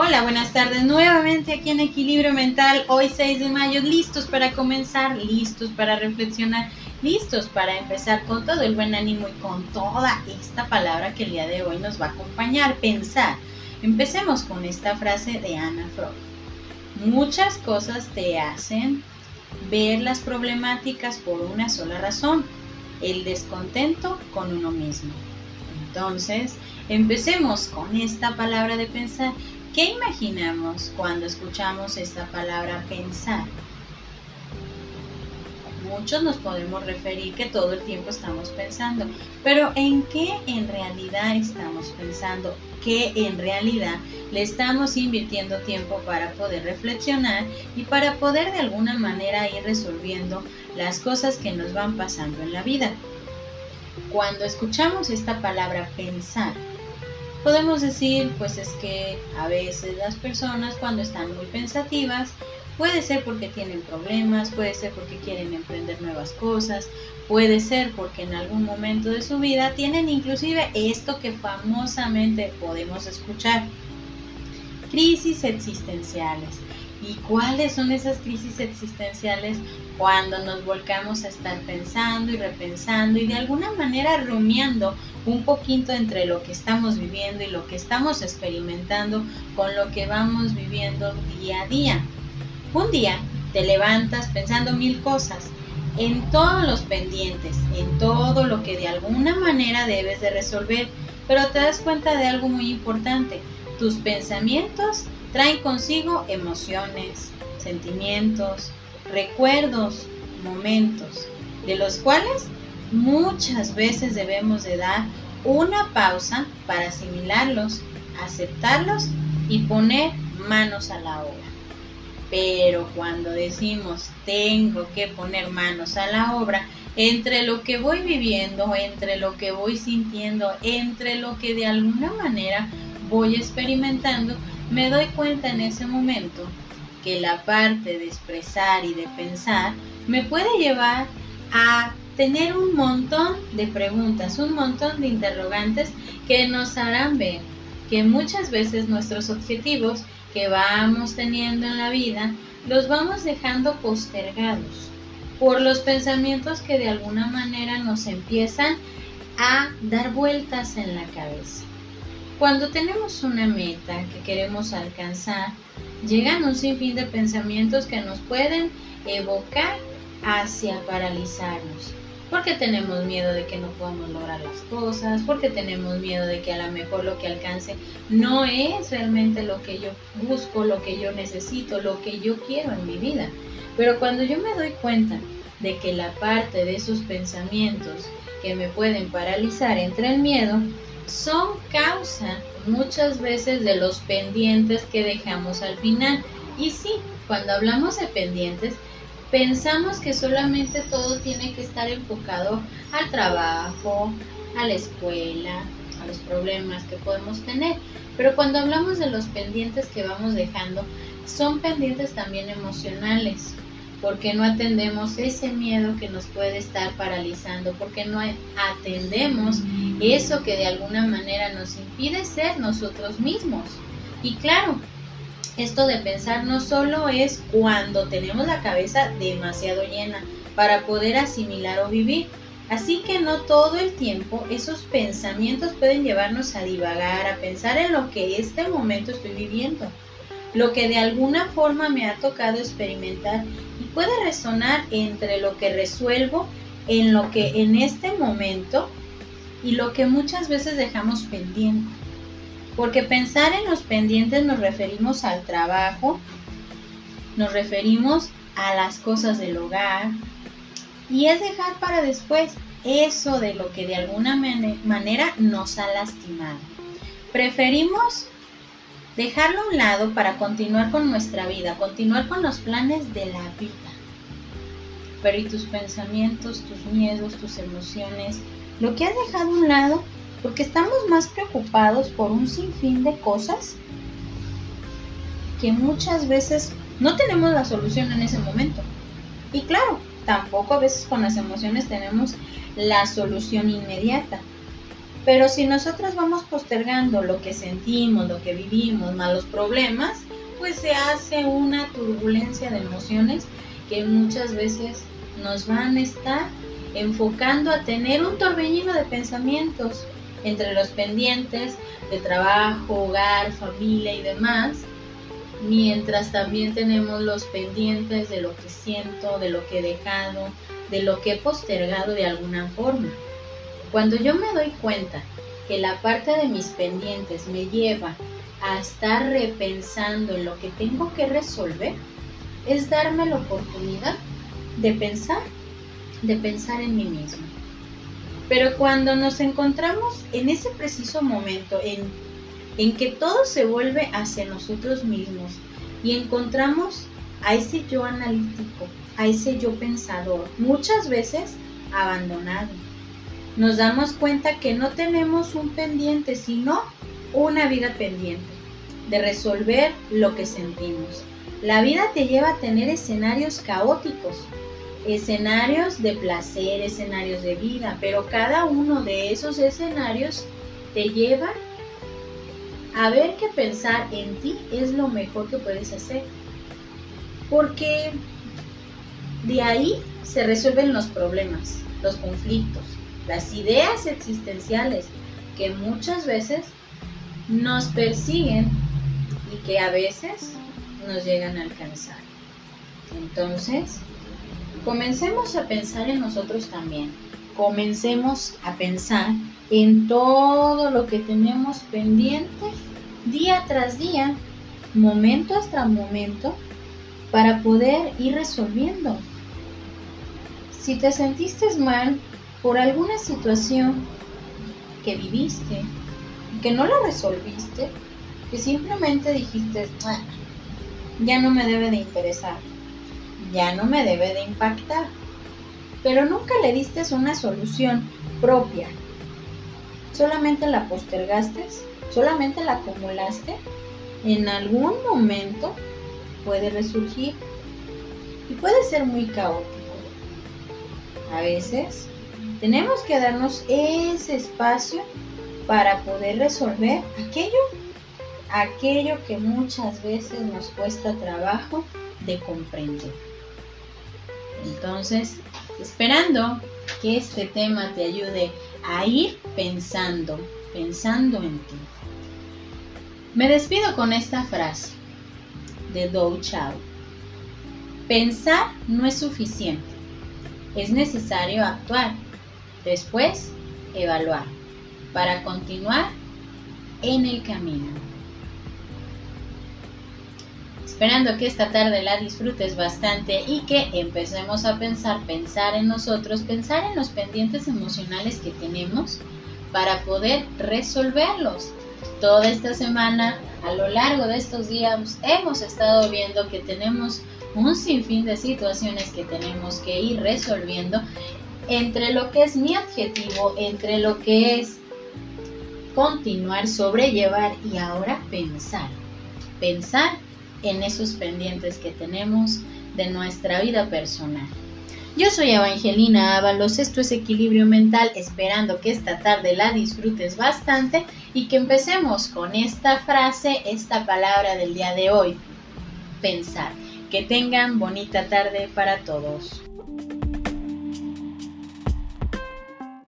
Hola, buenas tardes. Nuevamente aquí en Equilibrio Mental, hoy 6 de mayo, listos para comenzar, listos para reflexionar, listos para empezar con todo el buen ánimo y con toda esta palabra que el día de hoy nos va a acompañar, pensar. Empecemos con esta frase de Ana Freud. Muchas cosas te hacen ver las problemáticas por una sola razón, el descontento con uno mismo. Entonces, empecemos con esta palabra de pensar. ¿Qué imaginamos cuando escuchamos esta palabra pensar? Muchos nos podemos referir que todo el tiempo estamos pensando, pero ¿en qué en realidad estamos pensando? ¿Qué en realidad le estamos invirtiendo tiempo para poder reflexionar y para poder de alguna manera ir resolviendo las cosas que nos van pasando en la vida? Cuando escuchamos esta palabra pensar, podemos decir pues es que a veces las personas cuando están muy pensativas puede ser porque tienen problemas, puede ser porque quieren emprender nuevas cosas, puede ser porque en algún momento de su vida tienen inclusive esto que famosamente podemos escuchar, crisis existenciales. ¿Y cuáles son esas crisis existenciales? Cuando nos volcamos a estar pensando y repensando y de alguna manera rumiando un poquito entre lo que estamos viviendo y lo que estamos experimentando con lo que vamos viviendo día a día. Un día te levantas pensando mil cosas, en todos los pendientes, en todo lo que de alguna manera debes de resolver, pero te das cuenta de algo muy importante. Tus pensamientos traen consigo emociones, sentimientos, recuerdos, momentos, de los cuales muchas veces debemos de dar una pausa para asimilarlos, aceptarlos y poner manos a la obra. Pero cuando decimos tengo que poner manos a la obra, entre lo que voy viviendo, entre lo que voy sintiendo, entre lo que de alguna manera voy experimentando, me doy cuenta en ese momento que la parte de expresar y de pensar me puede llevar a tener un montón de preguntas, un montón de interrogantes que nos harán ver que muchas veces nuestros objetivos que vamos teniendo en la vida los vamos dejando postergados por los pensamientos que de alguna manera nos empiezan a dar vueltas en la cabeza. Cuando tenemos una meta que queremos alcanzar, llegan un sinfín de pensamientos que nos pueden evocar hacia paralizarnos. Porque tenemos miedo de que no podamos lograr las cosas, porque tenemos miedo de que a lo mejor lo que alcance no es realmente lo que yo busco, lo que yo necesito, lo que yo quiero en mi vida. Pero cuando yo me doy cuenta de que la parte de esos pensamientos que me pueden paralizar entre el miedo, son causa muchas veces de los pendientes que dejamos al final. Y sí, cuando hablamos de pendientes, pensamos que solamente todo tiene que estar enfocado al trabajo, a la escuela, a los problemas que podemos tener. Pero cuando hablamos de los pendientes que vamos dejando, son pendientes también emocionales porque no atendemos ese miedo que nos puede estar paralizando, porque no atendemos eso que de alguna manera nos impide ser nosotros mismos. Y claro, esto de pensar no solo es cuando tenemos la cabeza demasiado llena para poder asimilar o vivir, así que no todo el tiempo esos pensamientos pueden llevarnos a divagar, a pensar en lo que este momento estoy viviendo lo que de alguna forma me ha tocado experimentar y puede resonar entre lo que resuelvo en lo que en este momento y lo que muchas veces dejamos pendiente. Porque pensar en los pendientes nos referimos al trabajo, nos referimos a las cosas del hogar y es dejar para después eso de lo que de alguna manera nos ha lastimado. Preferimos dejarlo a un lado para continuar con nuestra vida, continuar con los planes de la vida. Pero ¿y tus pensamientos, tus miedos, tus emociones? Lo que has dejado a un lado porque estamos más preocupados por un sinfín de cosas que muchas veces no tenemos la solución en ese momento. Y claro, tampoco a veces con las emociones tenemos la solución inmediata. Pero si nosotros vamos postergando lo que sentimos, lo que vivimos, más los problemas, pues se hace una turbulencia de emociones que muchas veces nos van a estar enfocando a tener un torbellino de pensamientos entre los pendientes de trabajo, hogar, familia y demás, mientras también tenemos los pendientes de lo que siento, de lo que he dejado, de lo que he postergado de alguna forma. Cuando yo me doy cuenta que la parte de mis pendientes me lleva a estar repensando en lo que tengo que resolver, es darme la oportunidad de pensar, de pensar en mí mismo. Pero cuando nos encontramos en ese preciso momento en, en que todo se vuelve hacia nosotros mismos y encontramos a ese yo analítico, a ese yo pensador, muchas veces abandonado, nos damos cuenta que no tenemos un pendiente, sino una vida pendiente de resolver lo que sentimos. La vida te lleva a tener escenarios caóticos, escenarios de placer, escenarios de vida, pero cada uno de esos escenarios te lleva a ver que pensar en ti es lo mejor que puedes hacer. Porque de ahí se resuelven los problemas, los conflictos, las ideas existenciales que muchas veces nos persiguen y que a veces nos llegan a alcanzar. Entonces, comencemos a pensar en nosotros también. Comencemos a pensar en todo lo que tenemos pendiente día tras día, momento tras momento, para poder ir resolviendo. Si te sentiste mal por alguna situación que viviste, que no la resolviste, que simplemente dijiste, ah, ya no me debe de interesar, ya no me debe de impactar, pero nunca le diste una solución propia, solamente la postergaste, solamente la acumulaste, en algún momento puede resurgir. Y puede ser muy caótico. A veces tenemos que darnos ese espacio para poder resolver aquello aquello que muchas veces nos cuesta trabajo de comprender. Entonces, esperando que este tema te ayude a ir pensando, pensando en ti. Me despido con esta frase de Dou Chao. Pensar no es suficiente. Es necesario actuar. Después, evaluar. Para continuar en el camino esperando que esta tarde la disfrutes bastante y que empecemos a pensar, pensar en nosotros, pensar en los pendientes emocionales que tenemos para poder resolverlos. Toda esta semana, a lo largo de estos días, hemos estado viendo que tenemos un sinfín de situaciones que tenemos que ir resolviendo entre lo que es mi objetivo, entre lo que es continuar, sobrellevar y ahora pensar. Pensar en esos pendientes que tenemos de nuestra vida personal. Yo soy Evangelina Ábalos, esto es Equilibrio Mental, esperando que esta tarde la disfrutes bastante y que empecemos con esta frase, esta palabra del día de hoy, pensar. Que tengan bonita tarde para todos.